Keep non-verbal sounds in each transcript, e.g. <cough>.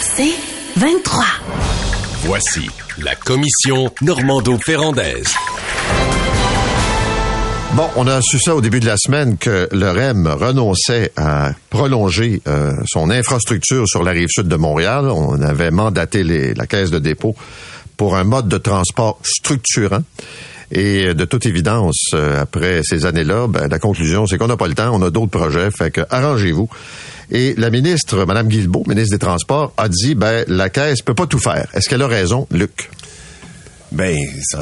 C'est 23. Voici la commission Normando-Ferrandaise. Bon, on a su ça au début de la semaine que le REM renonçait à prolonger euh, son infrastructure sur la rive sud de Montréal. On avait mandaté les, la caisse de dépôt pour un mode de transport structurant. Et de toute évidence, euh, après ces années-là, ben, la conclusion, c'est qu'on n'a pas le temps, on a d'autres projets, fait que arrangez-vous. Et la ministre, Mme Guilbeault, ministre des Transports, a dit, ben, la Caisse peut pas tout faire. Est-ce qu'elle a raison, Luc? Ben, ça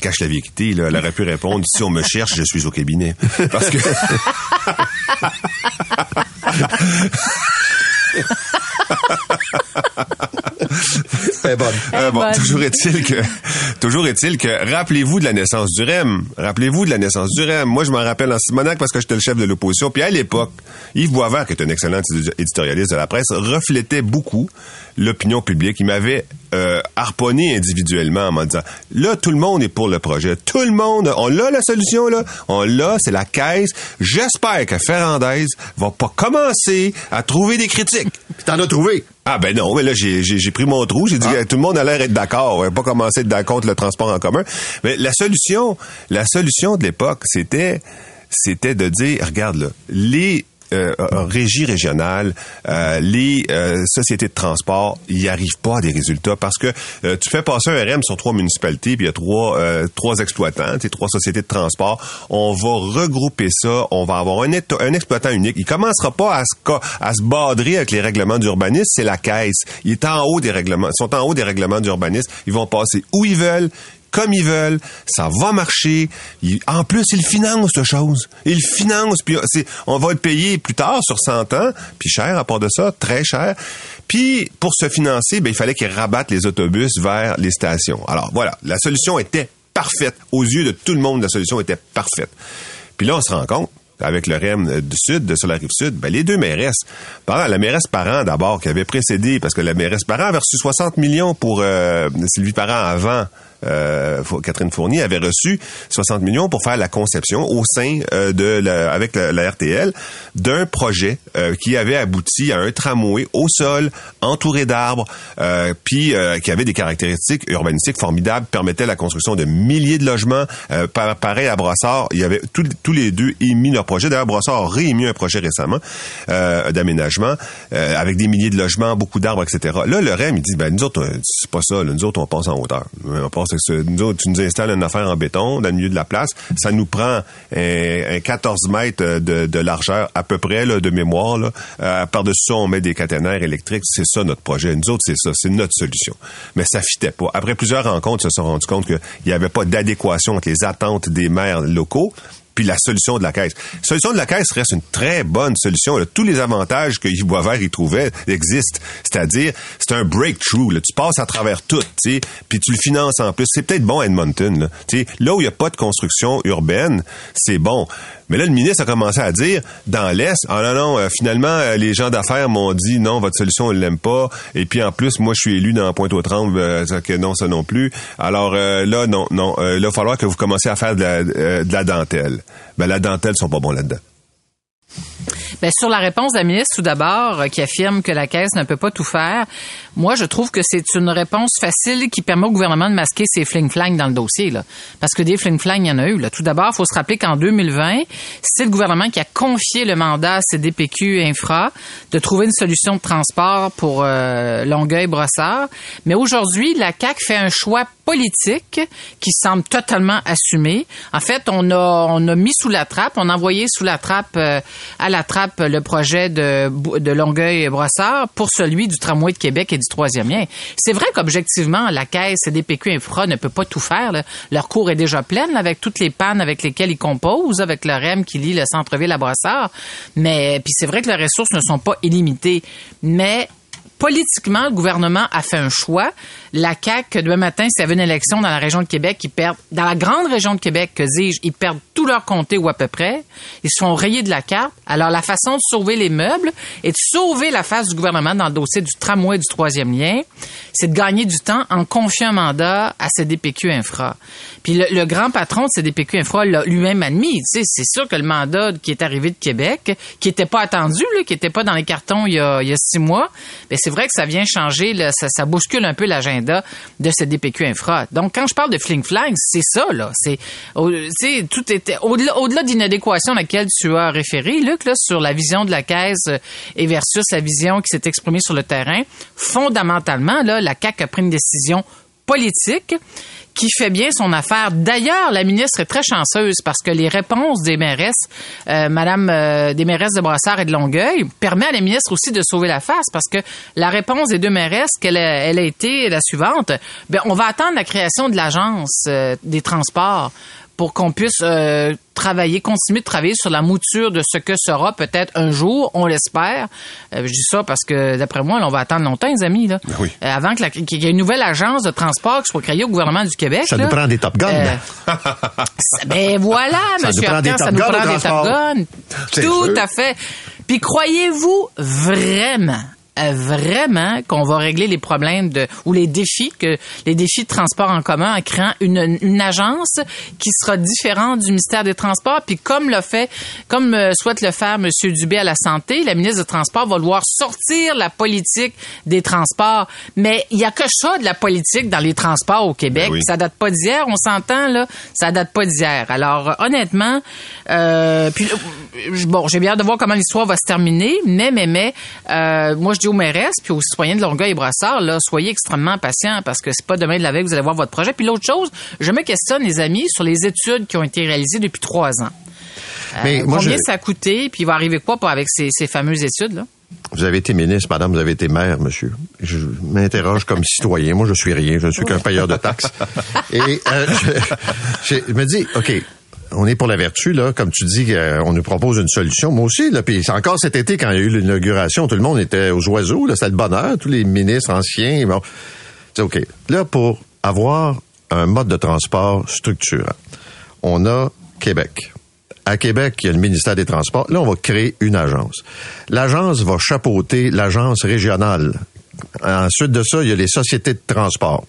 cache la vérité. Là. Elle aurait pu répondre si on me cherche, je suis au cabinet. Parce que. <laughs> <laughs> C'est bonne. Euh, bon, bonne. toujours est-il que, toujours est-il que, rappelez-vous de la naissance du REM. Rappelez-vous de la naissance du REM. Moi, je m'en rappelle en Simonac parce que j'étais le chef de l'opposition. Puis à l'époque, Yves Boisvert, qui est un excellent édi- éditorialiste de la presse, reflétait beaucoup l'opinion publique. Il m'avait euh, harponné individuellement en me disant, là, tout le monde est pour le projet. Tout le monde, on l'a la solution, là. On l'a, c'est la caisse. J'espère que Ferrandaise va pas commencer à trouver des critiques. Puis t'en trouvé. Ah ben non, mais là j'ai pris mon trou, j'ai dit que tout le monde a l'air d'être d'accord, on va pas commencer à être contre le transport en commun. Mais la solution, la solution de l'époque, c'était c'était de dire regarde là, les euh, régies régionales, euh, les euh, sociétés de transport, ils n'y arrivent pas à des résultats parce que euh, tu fais passer un RM sur trois municipalités, puis il y a trois euh, trois exploitants, trois sociétés de transport. On va regrouper ça, on va avoir un, un exploitant unique. Il commencera pas à se à se badrer avec les règlements d'urbanisme, c'est la caisse. Il est en haut des règlements, ils sont en haut des règlements d'urbanisme. Ils vont passer où ils veulent comme ils veulent, ça va marcher. En plus, ils financent la chose. Ils financent, puis on va le payer plus tard sur 100 ans, puis cher à part de ça, très cher. Puis pour se financer, ben, il fallait qu'ils rabattent les autobus vers les stations. Alors voilà, la solution était parfaite. Aux yeux de tout le monde, la solution était parfaite. Puis là, on se rend compte avec le REM euh, du Sud, de sur la rive sud, ben, les deux mairesses. Par la mairesse Parent, d'abord, qui avait précédé, parce que la mairesse Parent avait reçu 60 millions pour euh, Sylvie Parent avant. Euh, Catherine Fournier avait reçu 60 millions pour faire la conception au sein euh, de la, avec la, RTL d'un projet euh, qui avait abouti à un tramway au sol entouré d'arbres euh, puis euh, qui avait des caractéristiques urbanistiques formidables permettait la construction de milliers de logements par- pareil à Brossard. Il y avait tous- les deux émis leur projet. D'ailleurs Brossard a réémis un projet récemment d'aménagement avec des milliers de logements beaucoup d'arbres etc là le REM il dit ben nous autres c'est pas ça là. nous autres on passe en hauteur avec ce- nous autres tu nous installes une affaire en béton dans le milieu de la place. Ça nous prend un, un 14 mètres de, de largeur à peu près là, de mémoire là. Euh, par-dessus ça on met des caténaires électriques. C'est ça notre projet. Nous autres c'est ça. C'est notre solution. Mais ça fitait pas. Après plusieurs rencontres ils se sont rendus compte qu'il n'y avait pas d'adéquation entre les attentes des maires locaux puis la solution de la caisse. La solution de la caisse reste une très bonne solution. Tous les avantages que Yves Boisvert y trouvait existent. C'est-à-dire, c'est un breakthrough. Là. Tu passes à travers tout, puis tu le finances en plus. C'est peut-être bon Edmonton. Là, où il n'y a pas de construction urbaine, c'est bon. Mais là, le ministre a commencé à dire, dans l'Est, ah non, non, euh, finalement, euh, les gens d'affaires m'ont dit, non, votre solution, on l'aime pas. Et puis, en plus, moi, je suis élu dans Pointe-aux-Trembles, euh, que non, ça non plus. Alors euh, là, non, non, là, il va falloir que vous commenciez à faire de la dentelle. Ben, la dentelle, sont pas bons là-dedans. Ben, sur la réponse de la ministre, tout d'abord, euh, qui affirme que la Caisse ne peut pas tout faire, moi, je trouve que c'est une réponse facile qui permet au gouvernement de masquer ses fling-flang dans le dossier. Là. Parce que des fling-flang, il y en a eu. Là. Tout d'abord, il faut se rappeler qu'en 2020, c'est le gouvernement qui a confié le mandat à CDPQ Infra de trouver une solution de transport pour euh, Longueuil-Brossard. Mais aujourd'hui, la CAQ fait un choix politique qui semble totalement assumé. En fait, on a, on a mis sous la trappe, on a envoyé sous la trappe, euh, à la trappe le projet de, Longueuil-Brossard pour celui du tramway de Québec et du troisième lien. C'est vrai qu'objectivement, la caisse CDPQ Infra ne peut pas tout faire. Leur cours est déjà pleine avec toutes les pannes avec lesquelles ils composent, avec le REM qui lie le centre-ville à Brossard. Mais puis c'est vrai que les ressources ne sont pas illimitées. Mais politiquement, le gouvernement a fait un choix. La CAQ, demain matin, s'il y avait une élection dans la région de Québec, ils perdent, dans la grande région de Québec, que dis-je, ils perdent tout leur comté ou à peu près. Ils se font rayer de la carte. Alors, la façon de sauver les meubles et de sauver la face du gouvernement dans le dossier du tramway du troisième lien, c'est de gagner du temps en confiant un mandat à CDPQ Infra. Puis le, grand patron de CDPQ Infra l'a lui-même admis. C'est sûr que le mandat qui est arrivé de Québec, qui était pas attendu, qui était pas dans les cartons il y a, six mois, c'est vrai que ça vient changer, ça, bouscule un peu l'agenda de ce DPQ Infra. Donc, quand je parle de fling-flang, c'est ça, là. C'est, au- tout était, au-delà, au-delà d'inadéquation à laquelle tu as référé, Luc, sur la vision de la caisse euh, et versus la vision qui s'est exprimée sur le terrain, fondamentalement, là, la CAQ a pris une décision politique qui fait bien son affaire. D'ailleurs, la ministre est très chanceuse parce que les réponses des mairesses, euh, Madame euh, des mairesses de Brassard et de Longueuil, permet à la ministre aussi de sauver la face parce que la réponse des deux mairesses, qu'elle a, elle a été la suivante. Ben, on va attendre la création de l'agence euh, des transports pour qu'on puisse euh, travailler, continuer de travailler sur la mouture de ce que sera peut-être un jour, on l'espère. Euh, je dis ça parce que d'après moi, là, on va attendre longtemps, les amis, là, Oui. Euh, avant qu'il y ait une nouvelle agence de transport qui soit créée au gouvernement du Québec. Ça là. nous prend des Top Guns. Euh, <laughs> ça- ben voilà, Ça monsieur Arcan, ça nous prend des Top transport. Gun. C'est Tout sûr. à fait. Puis croyez-vous vraiment vraiment qu'on va régler les problèmes de ou les défis que les défis de transport en commun en créant une, une agence qui sera différente du ministère des Transports. Puis comme le fait comme euh, souhaite le faire monsieur Dubé à la santé la ministre des Transports va devoir sortir la politique des transports. Mais il y a que ça de la politique dans les transports au Québec. Ben oui. ça date pas d'hier on s'entend là. Ça date pas d'hier. Alors euh, honnêtement euh, puis euh, bon j'ai bien hâte de voir comment l'histoire va se terminer. Mais mais mais euh, moi je aux mairesses puis aux citoyens de Longueuil et Brassard là soyez extrêmement patients parce que c'est pas demain de la veille que vous allez voir votre projet puis l'autre chose je me questionne les amis sur les études qui ont été réalisées depuis trois ans Mais Euh, moi, combien je- ça a coûté puis il va arriver quoi pour- avec ces, ces fameuses études là? Vous avez été ministre, madame, vous avez été maire, monsieur. Je m'interroge comme citoyen. Moi, je suis rien. Je ne suis qu'un payeur de taxes. <laughs> Et euh, je me dis, OK, on est pour la vertu, là. Comme tu dis, euh, on nous propose une solution. Moi aussi, là. Puis c'est encore cet été, quand il y a eu l'inauguration, tout le monde était aux oiseaux, là. C'était le bonheur. Tous les ministres anciens. C'est OK. Là, pour avoir un mode de transport structurant, on a Québec. À Québec, il y a le ministère des Transports. Là, on va créer une agence. L'agence va chapeauter l'agence régionale. Ensuite de ça, il y a les sociétés de transport.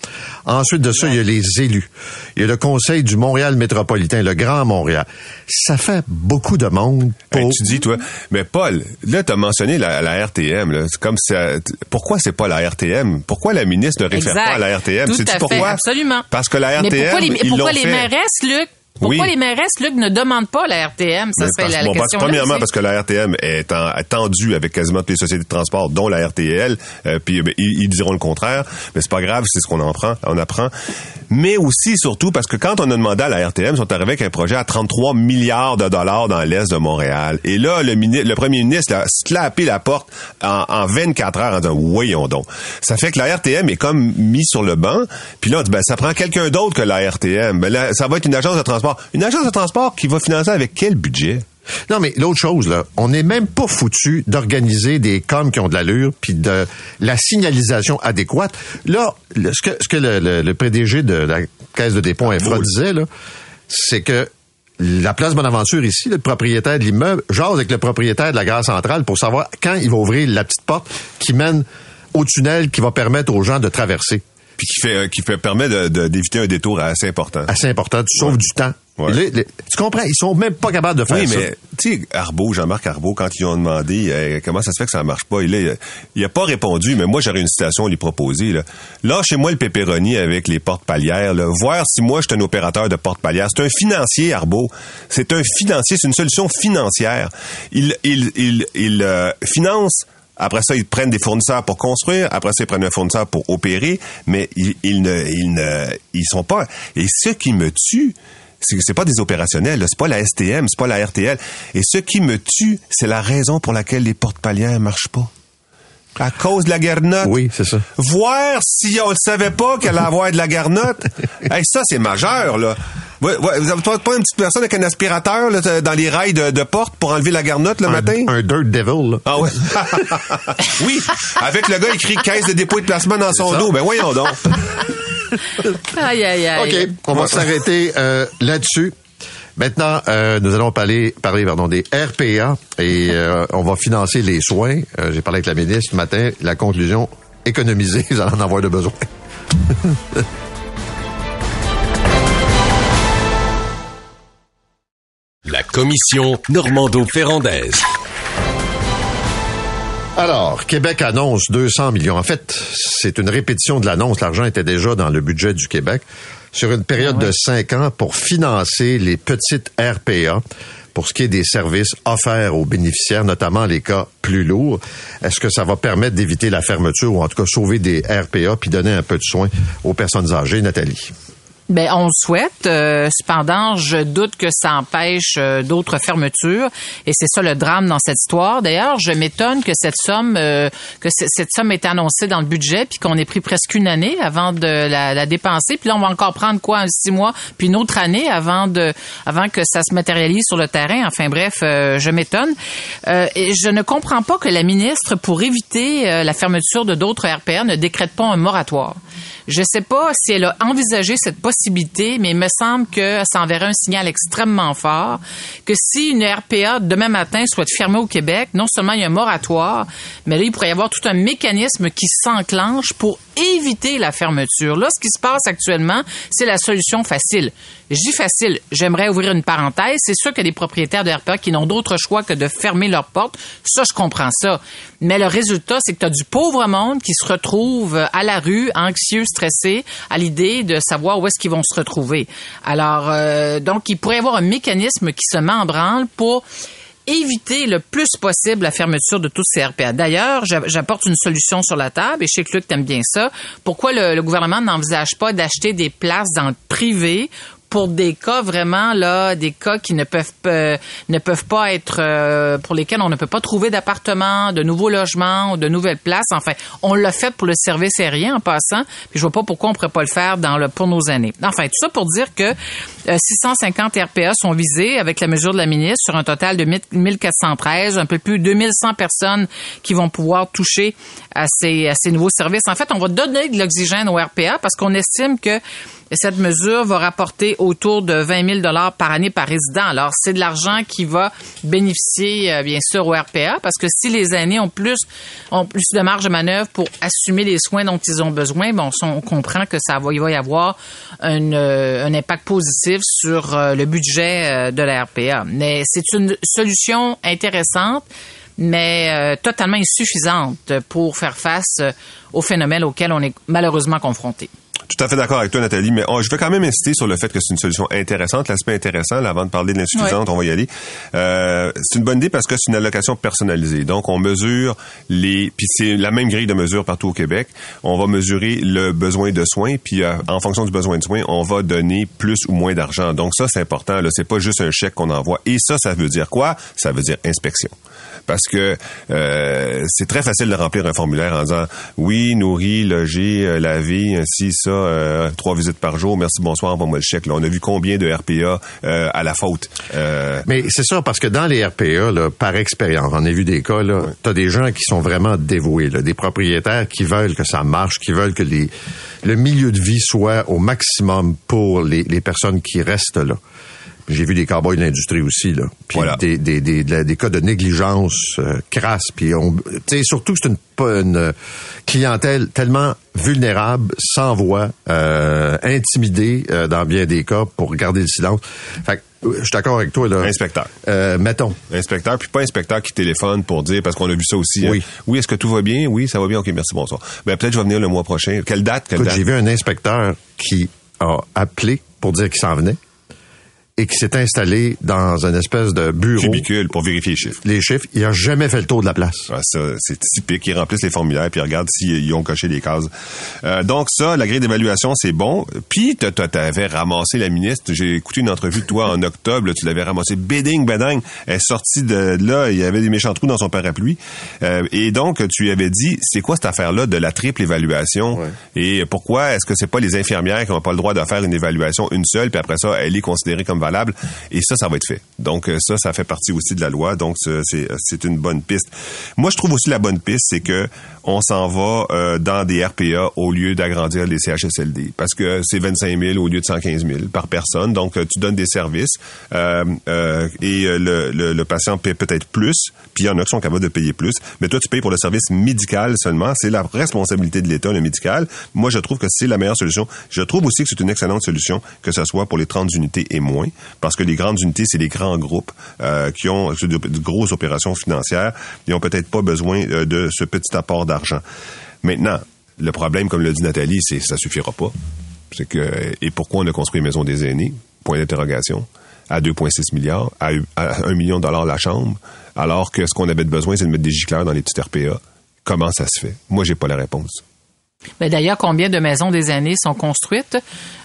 Ensuite de ça, il y a les élus. Il y a le conseil du Montréal métropolitain, le Grand Montréal. Ça fait beaucoup de monde pour... Hey, tu dis, toi, mais Paul, là, tu as mentionné la, la RTM. là. Comme ça. Pourquoi c'est pas la RTM? Pourquoi la ministre ne réfère pas à la RTM? Tout à fait, pourquoi? absolument. Parce que la RTM, Mais pourquoi les, ils pourquoi l'ont les fait. mairesses, Luc? Pourquoi Oui. les mairesses, Luc, ne demandent pas la RTM? Ça serait la, bon, question. premièrement, parce que la RTM est en, tendue avec quasiment toutes les sociétés de transport, dont la RTL, euh, puis ben, ils, ils diront le contraire, mais c'est pas grave, c'est ce qu'on en prend, on apprend. Mais aussi, surtout, parce que quand on a demandé à la RTM, ils sont arrivés avec un projet à 33 milliards de dollars dans l'est de Montréal. Et là, le, premier ministre a slappé la porte en, en 24 heures en disant, voyons donc. Ça fait que la RTM est comme mis sur le banc, puis là, on dit, ben, ça prend quelqu'un d'autre que la RTM. Ben, là, ça va être une agence de transport. Une agence de transport qui va financer avec quel budget? Non, mais l'autre chose, là, on n'est même pas foutu d'organiser des coms qui ont de l'allure, puis de la signalisation adéquate. Là, le- ce que, ce que le, le- le PDG de la Caisse de dépôt Infra disait, là, c'est que la place Bonaventure ici, le propriétaire de l'immeuble, jase avec le propriétaire de la gare centrale pour savoir quand il va ouvrir la petite porte qui mène au tunnel qui va permettre aux gens de traverser. Puis qui fait euh, qui fait permet de- de- d'éviter un détour assez important. Assez important, tu sauves du temps. Ouais. Les- les- tu comprends? Ils sont même pas capables de faire Oui, ça. mais tu sais, Arbeau, Jean-Marc Arbeau, quand ils ont demandé euh, comment ça se fait que ça marche pas, il a, il a pas répondu, mais moi j'aurais une citation à lui proposer. Là. Lâchez-moi le pépéroni avec les portes palières. Là. Voir si moi je suis un opérateur de porte palières. C'est un financier, Arbeau. C'est un financier, c'est une solution financière. Il, il, il, il euh, finance après ça, ils prennent des fournisseurs pour construire. Après ça, ils prennent un fournisseur pour opérer. Mais ils, ne, ils ne, ils sont pas. Et ce qui me tue, c'est que c'est pas des opérationnels. C'est pas la STM, c'est pas la RTL. Et ce qui me tue, c'est la raison pour laquelle les porte palières marchent pas. À cause de la garnotte. Oui, c'est ça. Voir si on ne savait pas qu'elle allait avoir de la garnotte. <laughs> hey, ça, c'est majeur, là. Ouais, ouais, vous avez pas pas une petite personne avec un aspirateur là, dans les rails de, de porte pour enlever la garnotte le Un, matin? un dirt devil, là. Ah ouais. <laughs> oui, avec le gars écrit caisse de dépôt et de placement dans son ça. dos. Ben voyons donc. <laughs> Aïe, aïe, aïe. OK, on va s'arrêter euh, là-dessus. Maintenant, euh, nous allons parler, parler pardon, des RPA et euh, on va financer les soins. Euh, J'ai parlé avec la ministre ce matin. La conclusion, économiser, <laughs> vous allez en avoir de besoin. <laughs> La commission Normando-Ferrandaise. Alors, Québec annonce 200 millions. En fait, c'est une répétition de l'annonce. L'argent était déjà dans le budget du Québec sur une période de cinq ans pour financer les petites RPA pour ce qui est des services offerts aux bénéficiaires, notamment les cas plus lourds. Est-ce que ça va permettre d'éviter la fermeture ou en tout cas sauver des RPA puis donner un peu de soin aux personnes âgées, Nathalie? Ben, on le souhaite. Euh, cependant, je doute que ça empêche euh, d'autres fermetures. Et c'est ça le drame dans cette histoire. D'ailleurs, je m'étonne que cette somme, euh, que cette somme est annoncée dans le budget, puis qu'on ait pris presque une année avant de la, dépenser. Puis là, on va encore prendre quoi, six mois, puis une autre année avant de, avant que ça se matérialise sur le terrain. Enfin bref, je m'étonne. et je ne comprends pas que la ministre, pour éviter la fermeture de d'autres RPR, ne décrète pas un moratoire. Je sais pas si elle a envisagé cette possibilité, mais il me semble que ça enverrait un signal extrêmement fort que si une RPA demain matin soit fermée au Québec, non seulement il y a un moratoire, mais là, il pourrait y avoir tout un mécanisme qui s'enclenche pour éviter la fermeture. Là, ce qui se passe actuellement, c'est la solution facile. Je dis facile, j'aimerais ouvrir une parenthèse. C'est sûr qu'il y a des propriétaires de RPA qui n'ont d'autre choix que de fermer leurs portes. Ça, je comprends ça. Mais le résultat, c'est que tu as du pauvre monde qui se retrouve à la rue, anxieux, à l'idée de savoir où est-ce qu'ils vont se retrouver. Alors, euh, donc, il pourrait y avoir un mécanisme qui se met en branle pour éviter le plus possible la fermeture de tous ces RPA. D'ailleurs, j'apporte une solution sur la table et je sais que Luc t'aime bien ça. Pourquoi le gouvernement n'envisage pas d'acheter des places dans le privé pour des cas vraiment là, des cas qui ne peuvent pas, ne peuvent pas être euh, pour lesquels on ne peut pas trouver d'appartement, de nouveaux logements ou de nouvelles places. Enfin, on l'a fait pour le service aérien en passant. Puis je vois pas pourquoi on pourrait pas le faire dans le pour nos années. Enfin, tout ça pour dire que 650 euh, RPA sont visés avec la mesure de la ministre sur un total de 1413, un peu plus de 2100 personnes qui vont pouvoir toucher à ces, à ces nouveaux services. En fait, on va donner de l'oxygène aux RPA parce qu'on estime que cette mesure va rapporter autour de 20 000 dollars par année par résident. Alors, c'est de l'argent qui va bénéficier, euh, bien sûr, au RPA, parce que si les aînés ont plus, ont plus de marge de manœuvre pour assumer les soins dont ils ont besoin, bon, on comprend que ça va, il va y avoir un, euh, un impact positif sur euh, le budget de la RPA. Mais c'est une solution intéressante mais totalement insuffisante pour faire face aux phénomènes auxquels on est malheureusement confronté. Tout à fait d'accord avec toi, Nathalie, mais je veux quand même insister sur le fait que c'est une solution intéressante. L'aspect intéressant, là, avant de parler de l'insuffisante, on va y aller. Euh, c'est une bonne idée parce que c'est une allocation personnalisée. Donc, on mesure les... Puis c'est la même grille de mesure partout au Québec. On va mesurer le besoin de soins, puis euh, en fonction du besoin de soins, on va donner plus ou moins d'argent. Donc, ça, c'est important. Là, c'est pas juste un chèque qu'on envoie. Et ça, ça veut dire quoi? Ça veut dire inspection parce que euh, c'est très facile de remplir un formulaire en disant oui, nourri, logé, euh, lavé, ainsi ça, euh, trois visites par jour, merci, bonsoir, envoie-moi le chèque. Là, on a vu combien de RPA euh, à la faute. Mais c'est ça, parce que dans les RPA, là, par expérience, on a vu des cas, là, t'as des gens qui sont vraiment dévoués, là, des propriétaires qui veulent que ça marche, qui veulent que les, le milieu de vie soit au maximum pour les, les personnes qui restent là. J'ai vu des cowboys de l'industrie aussi, là. Puis des, des, des, des, cas de négligence euh, crasse. Puis on, surtout que c'est une, une clientèle tellement vulnérable, sans voix, euh, intimidée euh, dans bien des cas pour garder le silence. Fait je suis d'accord avec toi là. Inspecteur. Euh, mettons. Inspecteur, puis pas inspecteur qui téléphone pour dire parce qu'on a vu ça aussi. Hein. Oui. Oui, est-ce que tout va bien? Oui, ça va bien. Ok, merci, bonsoir. Ben peut-être je vais venir le mois prochain. Quelle date? Quelle J'ai vu un inspecteur qui a appelé pour dire qu'il s'en venait et qui s'est installé dans une espèce de bureau. Cubicule pour vérifier les chiffres. Les chiffres. Il a jamais fait le tour de la place. Ah, ça, c'est typique. Ils remplissent les formulaires puis ils regardent s'ils ont coché les cases. Euh, donc ça, la grille d'évaluation, c'est bon. Puis tu avais ramassé la ministre. J'ai écouté une entrevue de toi en octobre. tu l'avais ramassé. Béding, béding. Elle est sortie de là. Il y avait des méchants trous dans son parapluie. Euh, et donc, tu lui avais dit, c'est quoi cette affaire-là de la triple évaluation? Et pourquoi est-ce que c'est pas les infirmières qui n'ont pas le droit de faire une évaluation une seule, puis après ça, elle est considérée comme et ça, ça va être fait. Donc euh, ça, ça fait partie aussi de la loi. Donc c'est une bonne piste. Moi, je trouve aussi la bonne piste, c'est que on s'en va euh, dans des RPA au lieu d'agrandir les CHSLD. Parce que c'est 25 000 au lieu de 115 000 par personne. Donc, euh, tu donnes des services euh, et le, le, patient paie peut-être plus, puis il y en a qui sont capables de payer plus. Mais toi, tu payes pour le service médical seulement. C'est la responsabilité de l'État, le médical. Moi, je trouve que c'est la meilleure solution. Je trouve aussi que c'est une excellente solution que ce soit pour les 30 unités et moins. Parce que les grandes unités, c'est les grands groupes euh, qui ont de, grosses opérations financières. Ils ont peut-être pas besoin euh, de ce petit apport d'argent. Maintenant, le problème, comme l'a dit Nathalie, c'est ça suffira pas. C'est que et pourquoi on a construit Maison des aînés? Point d'interrogation. À 2,6 milliards, à, 1 million de dollars la chambre, alors que ce qu'on avait besoin, c'est de mettre des gicleurs dans les petites RPA. Comment ça se fait? Moi, j'ai pas la réponse. Mais d'ailleurs, combien de maisons des aînés sont construites,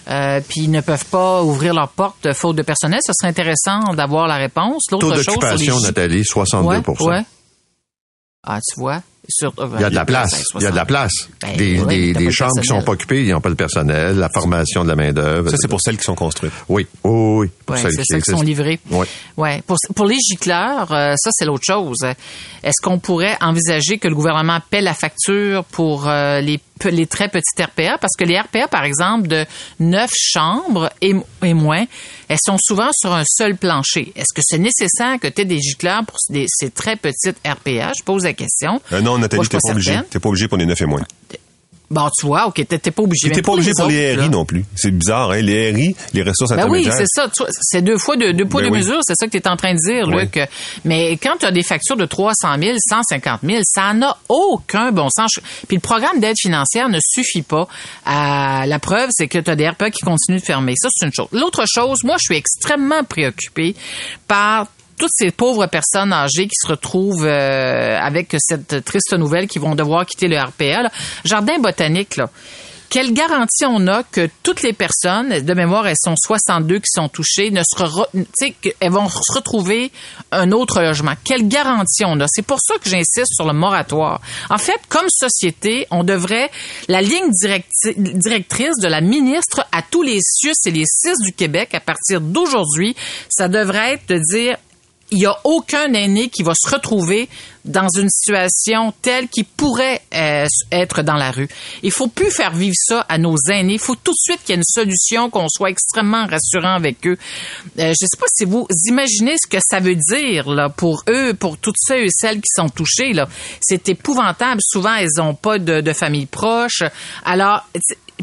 euh, puis ne peuvent pas ouvrir leurs portes faute de personnel? Ce serait intéressant d'avoir la réponse. Taux d'occupation, Nathalie, 62 ouais, ouais. Ah, tu vois. Sur, il y a de la place. Il y a de la place. Ben, des, oui, des, des chambres qui sont pas occupées, ils n'ont pas de personnel, la formation de la main-d'œuvre. Ça, c'est pour celles qui sont construites. Oui. Oh, oui. Pour celles, qui, qui, sont livrées. Oui. Ouais. Pour, pour les gicleurs, euh, ça, c'est l'autre chose. Est-ce qu'on pourrait envisager que le gouvernement paie la facture pour euh, les les très petites RPA parce que les RPA, par exemple, de neuf chambres et, et, moins, elles sont souvent sur un seul plancher. Est-ce que c'est nécessaire que tu aies des gicleurs pour des, ces très petites RPA? Je pose la question. Euh, non, Nathalie, t'es pas, pas obligé. T'es pas obligé pour les neuf et moins. Bon, tu vois, OK, t'es pas obligé. T'es pas obligé pour les, RI non plus. C'est bizarre, hein? Les RI, les ressources ben oui, c'est ça. C'est deux fois deux, deux poids, ben deux mesures. C'est ça que tu es en train de dire, oui. Luc. Mais quand tu as des factures de 300 000, 150 000, ça n'a aucun bon sens. Puis le programme d'aide financière ne suffit pas. À... La preuve, c'est que tu as des RPA qui continuent de fermer. Ça, c'est une chose. L'autre chose, moi, je suis extrêmement préoccupée par toutes ces pauvres personnes âgées qui se retrouvent euh, avec cette triste nouvelle qui vont devoir quitter le RPA. Jardin botanique, là. Quelle garantie on a que toutes les personnes, de mémoire, elles sont 62 qui sont touchées, ne sera, elles vont se retrouver un autre logement? Quelle garantie on a? C'est pour ça que j'insiste sur le moratoire. En fait, comme société, on devrait, la ligne directrice de la ministre à tous les CIUS et les CIS du Québec à partir d'aujourd'hui, ça devrait être de dire il n'y a aucun aîné qui va se retrouver dans une situation telle qu'il pourrait euh, être dans la rue. Il faut plus faire vivre ça à nos aînés. Il faut tout de suite qu'il y ait une solution, qu'on soit extrêmement rassurant avec eux. Euh, je ne sais pas si vous imaginez ce que ça veut dire là, pour eux, pour toutes ceux et celles qui sont touchés. C'est épouvantable. Souvent, elles n'ont pas de, de famille proche. Alors,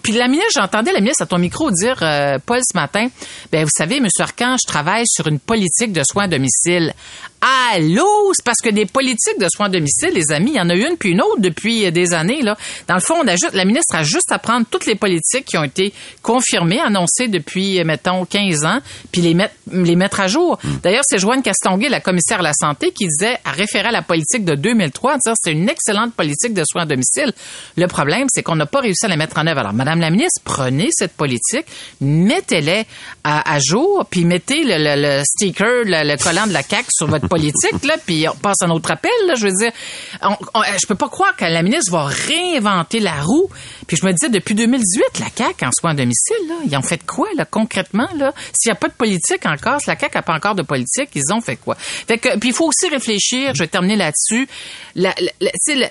puis la ministre, j'entendais la ministre à ton micro dire, euh, Paul, ce matin, ben vous savez, M. Arcan, je travaille sur une politique de soins à domicile. Allô? C'est parce que des politiques de soins à domicile, les amis, il y en a une puis une autre depuis euh, des années. Là. Dans le fond, on ajoute, la ministre a juste à prendre toutes les politiques qui ont été confirmées, annoncées depuis, euh, mettons, 15 ans, puis les mettre, les mettre à jour. Hmm. D'ailleurs, c'est Joanne Castonguay, la commissaire à la santé, qui disait, à référer à la politique de 2003, dire c'est une excellente politique de soins à domicile. Le problème, c'est qu'on n'a pas réussi à la mettre en œuvre. Alors, Madame la ministre, prenez cette politique, mettez-les à, jour, puis mettez le, le, sticker, le, collant de la CAQ sur votre politique, là, puis on passe à un autre appel, là, je veux dire. je peux pas croire que la ministre va réinventer la roue. Puis je me disais, depuis 2018, la CAQ en soins à domicile, là, ils ont fait quoi, là, concrètement, là? S'il n'y a pas de politique encore, si la CAQ n'a pas encore de politique, ils ont fait quoi? Fait que, puis il faut aussi réfléchir, je vais terminer là-dessus, la,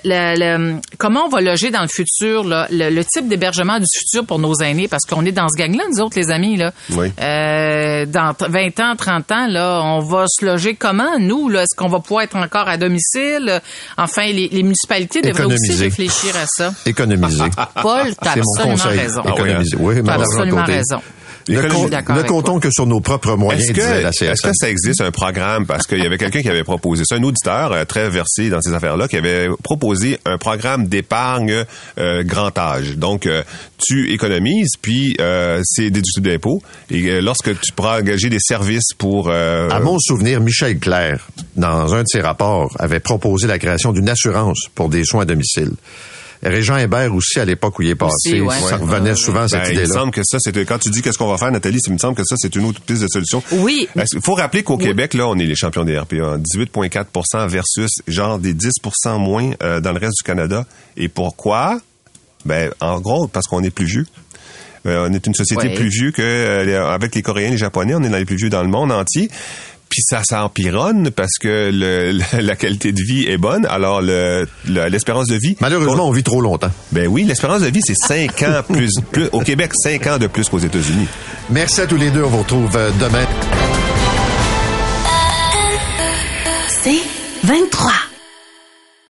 la, comment on va loger dans le futur, là, le, type d'hébergement du futur pour nos aînés, parce qu'on est dans ce gang-là, nous autres, les amis, là. Oui. Euh, dans 20 ans, 30 ans, là, on va se loger comment, nous, là? Est-ce qu'on va pouvoir être encore à domicile? Enfin, les, les municipalités devraient aussi réfléchir à ça. Économiser. Paul, t'as absolument raison. Économiser. Oui, t'as absolument raison. Ne, comptons que sur nos propres moyens. Est-ce que, est que, ça existe un programme? Parce qu'il y avait quelqu'un qui avait proposé, c'est un auditeur euh, très versé dans ces affaires-là, qui avait proposé un programme d'épargne euh, grand âge. Donc, euh, tu économises, puis c'est déductible d'impôts. Et lorsque tu pourras engager des services pour... À mon souvenir, Michel Clair, dans un de ses rapports, avait proposé la création d'une assurance pour des soins à domicile. Régent Hébert aussi, à l'époque où il est passé, ça revenait souvent cette idée-là. Il me semble que ça, c'est quand tu dis qu'est-ce qu'on va faire, Nathalie, il me semble que ça, c'est une autre piste de solution. Oui. Il faut rappeler qu'au Québec, là, on est les champions des RPA. 18,4% versus genre des 10% moins euh, dans le reste du Canada. Et pourquoi? Ben, en gros, parce qu'on est plus vieux. Euh, on est une société plus vieux que euh, avec les Coréens et les Japonais. On est dans les plus vieux dans le monde entier puis ça s'empironne parce que le, <laughs> la qualité de vie est bonne. Alors l'espérance de vie. Malheureusement, on, vit trop longtemps. Ben oui, l'espérance de vie c'est 5 ans plus, plus au Québec, 5 ans de plus qu'aux États-Unis. Merci à tous les deux. On vous retrouve euh, demain. C'est 23.